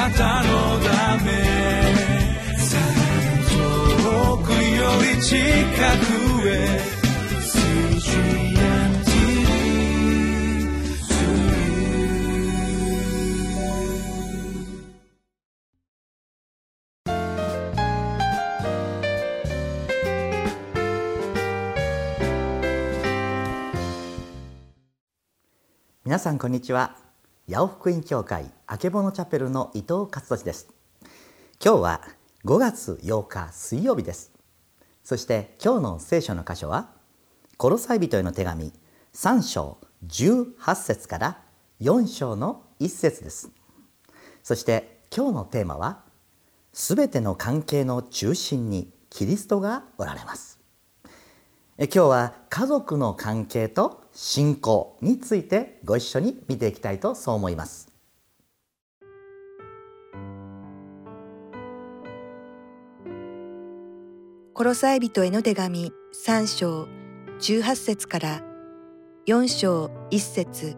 なたのため遠くより近くへ皆さんこんにちは。八尾福音教会。あけぼのチャペルの伊藤勝利です。今日は5月8日水曜日です。そして今日の聖書の箇所はコロサイ人への手紙3章18節から4章の1節です。そして今日のテーマはすべての関係の中心にキリストがおられます。今日は家族の関係と信仰についてご一緒に見ていきたいとそう思います。コロサイ人への手紙3章18節から4章1節。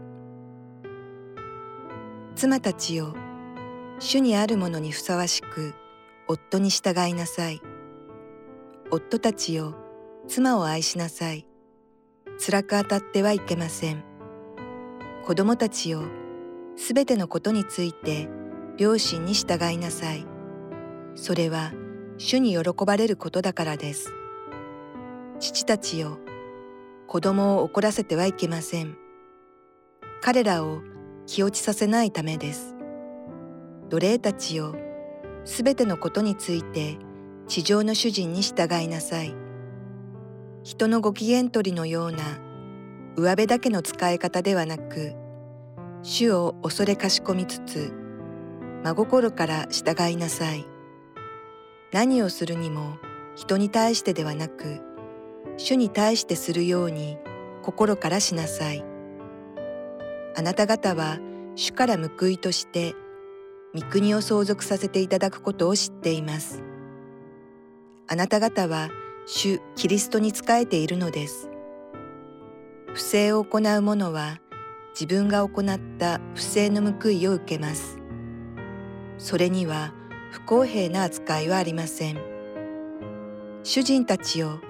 妻たちよ主にあるものにふさわしく夫に従いなさい。夫たちよ妻を愛しなさい。辛く当たってはいけません。子供たちよすべてのことについて両親に従いなさい。それは主に喜ばれることだからです。父たちよ子供を怒らせてはいけません。彼らを気落ちさせないためです。奴隷たちよすべてのことについて地上の主人に従いなさい。人のご機嫌取りのような上辺だけの使い方ではなく主を恐れかしこみつつ真心から従いなさい。何をするにも人に対してではなく主に対してするように心からしなさいあなた方は主から報いとして御国を相続させていただくことを知っていますあなた方は主キリストに仕えているのです。不正を行う者は自分が行った不正の報いを受けます。それには不公平な扱いはありません。主人たちよ、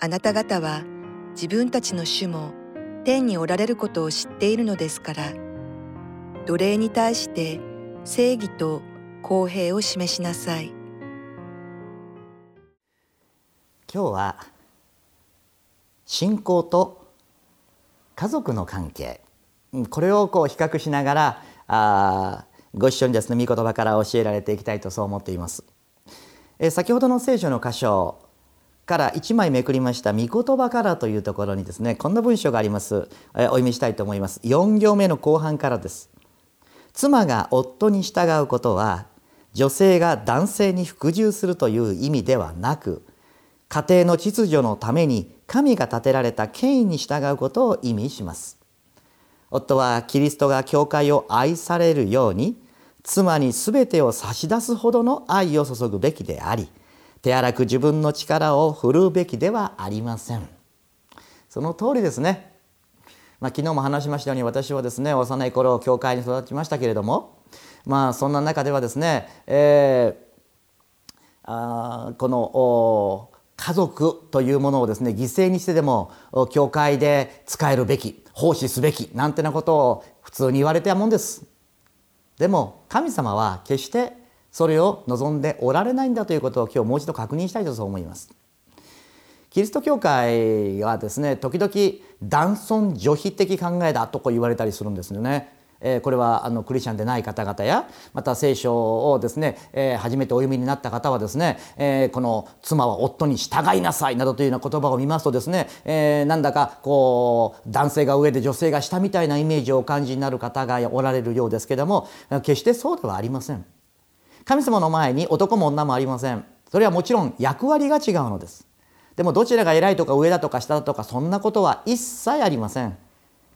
あなた方は自分たちの主も天におられることを知っているのですから、奴隷に対して正義と公平を示しなさい。今日は信仰と家族の関係これをこう比較しながらあご一緒にですね御言葉から教えられていきたいとそう思っています。え先ほどの聖書の箇所から1枚めくりました「御言葉から」というところにですねこんな文章があります、えお読みしたいと思います。4行目の後半からです。妻が夫に従うことは女性が男性に服従するという意味ではなく家庭の秩序のために神が立てられた権威に従うことを意味します。夫はキリストが教会を愛されるように妻に全てを差し出すほどの愛を注ぐべきであり手荒く自分の力を振るうべきではありません。その通りですね。まあ、昨日も話しましたように私はですね幼い頃教会に育ちましたけれどもまあそんな中ではですね、えー、あこの家族というものをですね犠牲にしてでも教会で使えるべき奉仕すべきなんてなことを普通に言われてたもんです。でも神様は決してそれを望んでおられないんだということを今日もう一度確認したいとそう思います。キリスト教会はですね時々男尊女卑的考えだとこう言われたりするんですよね。えこれはあのクリスチャンでない方々やまた聖書をですね、え初めてお読みになった方はですね、えこの妻は夫に従いなさいなどというような言葉を見ますとですね、えなんだかこう男性が上で女性が下みたいなイメージをお感じになる方がおられるようですけども決してそうではありません。神様の前に男も女もありません。それはもちろん役割が違うのです。でもどちらが偉いとか上だとか下だとかそんなことは一切ありません。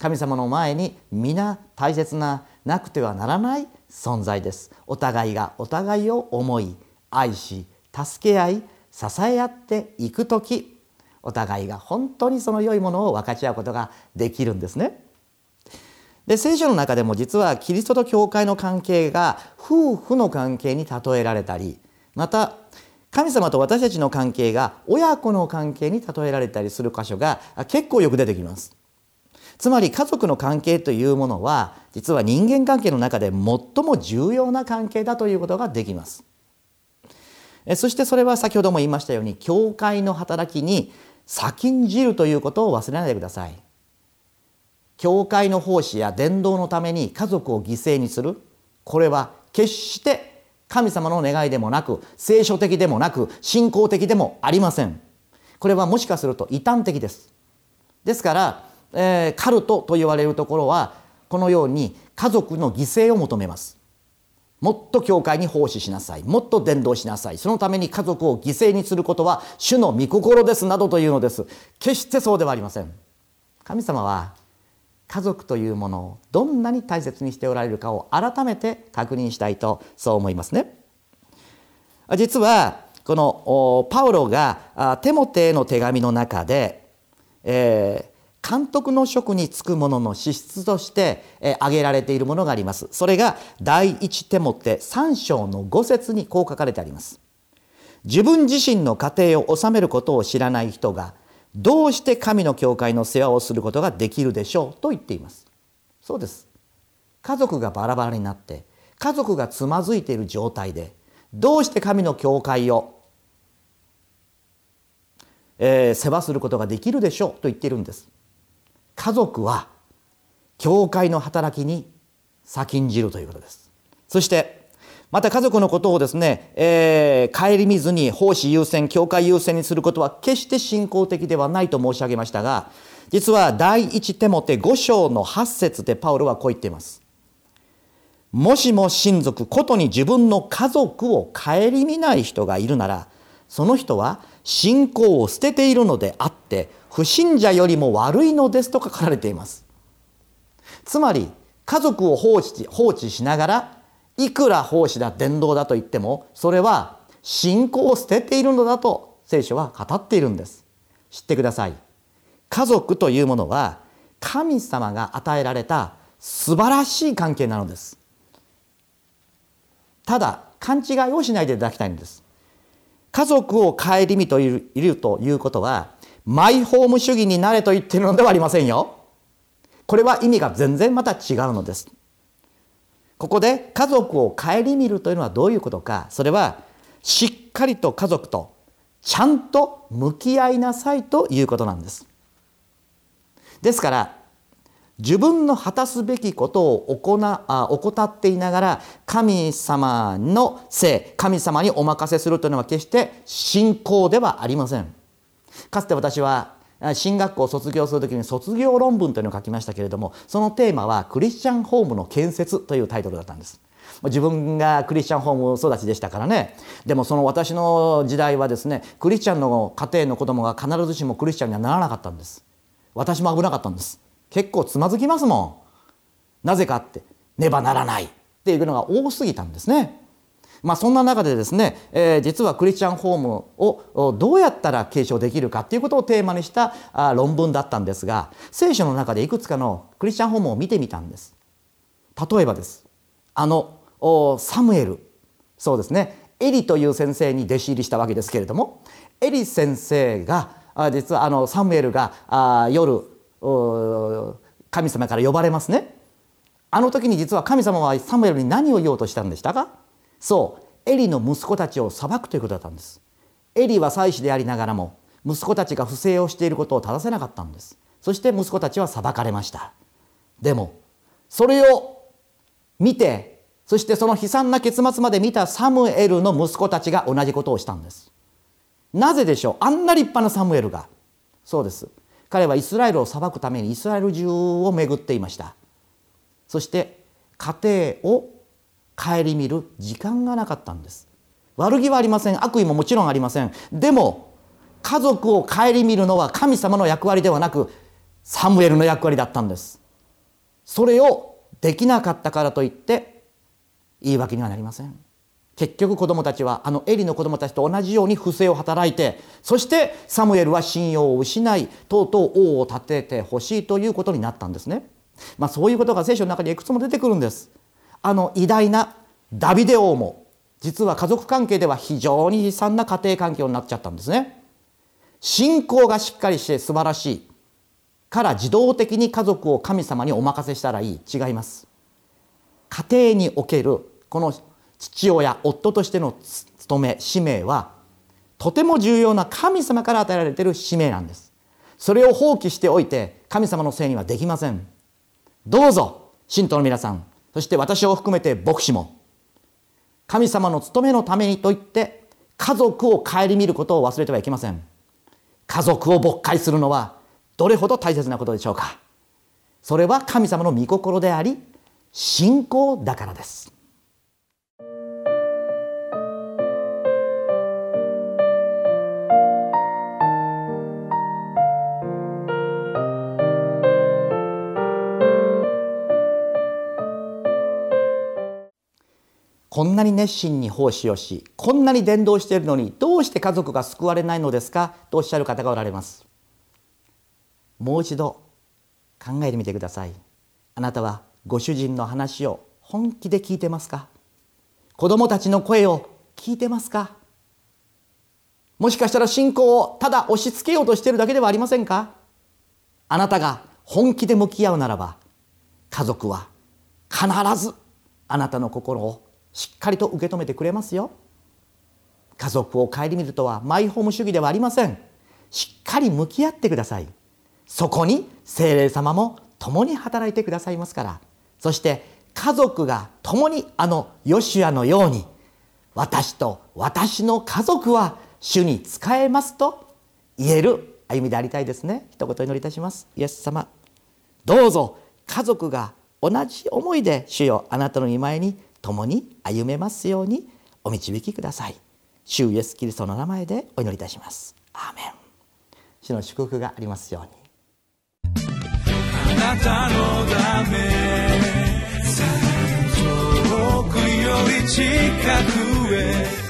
神様の前に皆大切ななくてはならない存在ですお互いがお互いを思い愛し助け合い支え合っていく時お互いが本当にその良いものを分かち合うことができるんですね。で聖書の中でも実はキリストと教会の関係が夫婦の関係に例えられたりまた神様と私たちの関係が親子の関係に例えられたりする箇所が結構よく出てきますつまり家族の関係というものは実は人間関係の中で最も重要な関係だということができます。そしてそれは先ほども言いましたように教会の働きに先んじるということを忘れないでください。教会の奉仕や伝道のために家族を犠牲にする。これは決して神様の願いでもなく聖書的でもなく信仰的でもありません。これはもしかすると異端的です。ですから、えー、カルトと言われるところはこのように家族の犠牲を求めます。もっと教会に奉仕しなさい。もっと伝道しなさい。そのために家族を犠牲にすることは主の御心ですなどというのです。決してそうではありません。神様は家族というものをどんなに大切にしておられるかを改めて確認したいとそう思いますね。実はこのパウロがテモテへの手紙の中で、え監督の職に就く者の資質として挙げられているものがあります。それが第一手もって3章の5節にこう書かれてあります。自分自身の家庭を治めることを知らない人がどうして神の教会の世話をすることができるでしょう？と言っています。そうです。家族がバラバラになって家族がつまずいている状態でどうして神の教会を、えー、世話することができるでしょう？と言っているんです。家族は教会の働きに先んじるということです。そしてまた家族のことをですね、えー、顧みずに奉仕優先教会優先にすることは決して信仰的ではないと申し上げましたが実は第一手モて5章の8節でパウロはこう言っています。もしも親族ことに自分の家族を顧みない人がいるならその人は信仰を捨てているのであって不信者よりも悪いのですと書かれています。つまり家族を放置放置しながらいくら奉仕だ伝道だと言ってもそれは信仰を捨てているのだと聖書は語っているんです。知ってください。家族というものは神様が与えられた素晴らしい関係なのです。ただ勘違いをしないでいただきたいんです。家族を顧みといるということはマイホーム主義になれと言っているのではありませんよ。これは意味が全然また違うのです。ここで家族を顧みるというのはどういうことかそれはしっかりと家族とちゃんと向き合いなさいということなんです。ですから自分の果たすべきことを行あ怠っていながら神様のせい神様にお任せするというのは決して信仰ではありません。かつて私は進学校を卒業するときに卒業論文というのを書きましたけれどもそのテーマはクリスチャンホームの建設というタイトルだったんです。自分がクリスチャンホーム育ちでしたからね。でもその私の時代はですねクリスチャンの家庭の子供が必ずしもクリスチャンにはならなかったんです。私も危なかったんです。結構つまずきますもん。なぜかってねばならないっていうのが多すぎたんですね。まあ、そんな中でですね、えー、実はクリスチャンホームをどうやったら継承できるかということをテーマにしたあ論文だったんですが聖書の中でいくつかのクリスチャンホームを見てみたんです。例えばです。あのサムエル。そうですね。エリという先生に弟子入りしたわけですけれどもエリ先生が実はあのサムエルがあ夜神様から呼ばれますね。あの時に実は神様はサムエルに何を言おうとしたんでしたか？そうエリの息子たちを裁くということだったんです。エリは祭司でありながらも息子たちが不正をしていることを正せなかったんです。そして息子たちは裁かれました。でもそれを見てそしてその悲惨な結末まで見たサムエルの息子たちが同じことをしたんです。なぜでしょう？あんな立派なサムエルが。そうです。彼はイスラエルを裁くためにイスラエル中を巡っていました。そして家庭を顧みる時間がなかったんです。悪気はありません。悪意ももちろんありません。でも家族を顧みるのは神様の役割ではなくサムエルの役割だったんです。それをできなかったからといって言い訳にはなりません。結局子供たちはあのエリの子供たちと同じように不正を働いてそしてサムエルは信用を失いとうとう王を立ててほしいということになったんですね。まあ、そういうことが聖書の中にいくつも出てくるんです。あの偉大なダビデ王も実は家族関係では非常に悲惨な家庭環境になっちゃったんですね。信仰がしっかりして素晴らしいから自動的に家族を神様にお任せしたらいい。違います。家庭におけるこの父親夫としての務め使命はとても重要な神様から与えられている使命なんです。それを放棄しておいて神様のせいにはできません。どうぞ信徒の皆さん。そして私を含めて牧師も神様の務めのためにと言って家族を顧みることを忘れてはいけません。家族を牧会するのはどれほど大切なことでしょうか。それは神様の御心であり信仰だからです。こんなに熱心に奉仕をしこんなに伝道しているのにどうして家族が救われないのですか？とおっしゃる方がおられます。もう一度考えてみてください。あなたはご主人の話を本気で聞いてますか？子供たちの声を聞いてますか？もしかしたら信仰をただ押し付けようとしているだけではありませんか？あなたが本気で向き合うならば家族は必ずあなたの心をしっかりと受け止めてくれますよ。家族を顧みるとはマイホーム主義ではありません。しっかり向き合ってください。そこに精霊様も共に働いてくださいますから。そして家族が共にあのヨシュアのように私と私の家族は主に仕えますと言える歩みでありたいですね。一言祈りいたします。イエス様どうぞ家族が同じ思いで主よあなたの御前に共に歩めますようにお導きください。主イエスキリストの名前でお祈りいたします。アーメン。主の祝福がありますように。あなたのため遠くより近くへ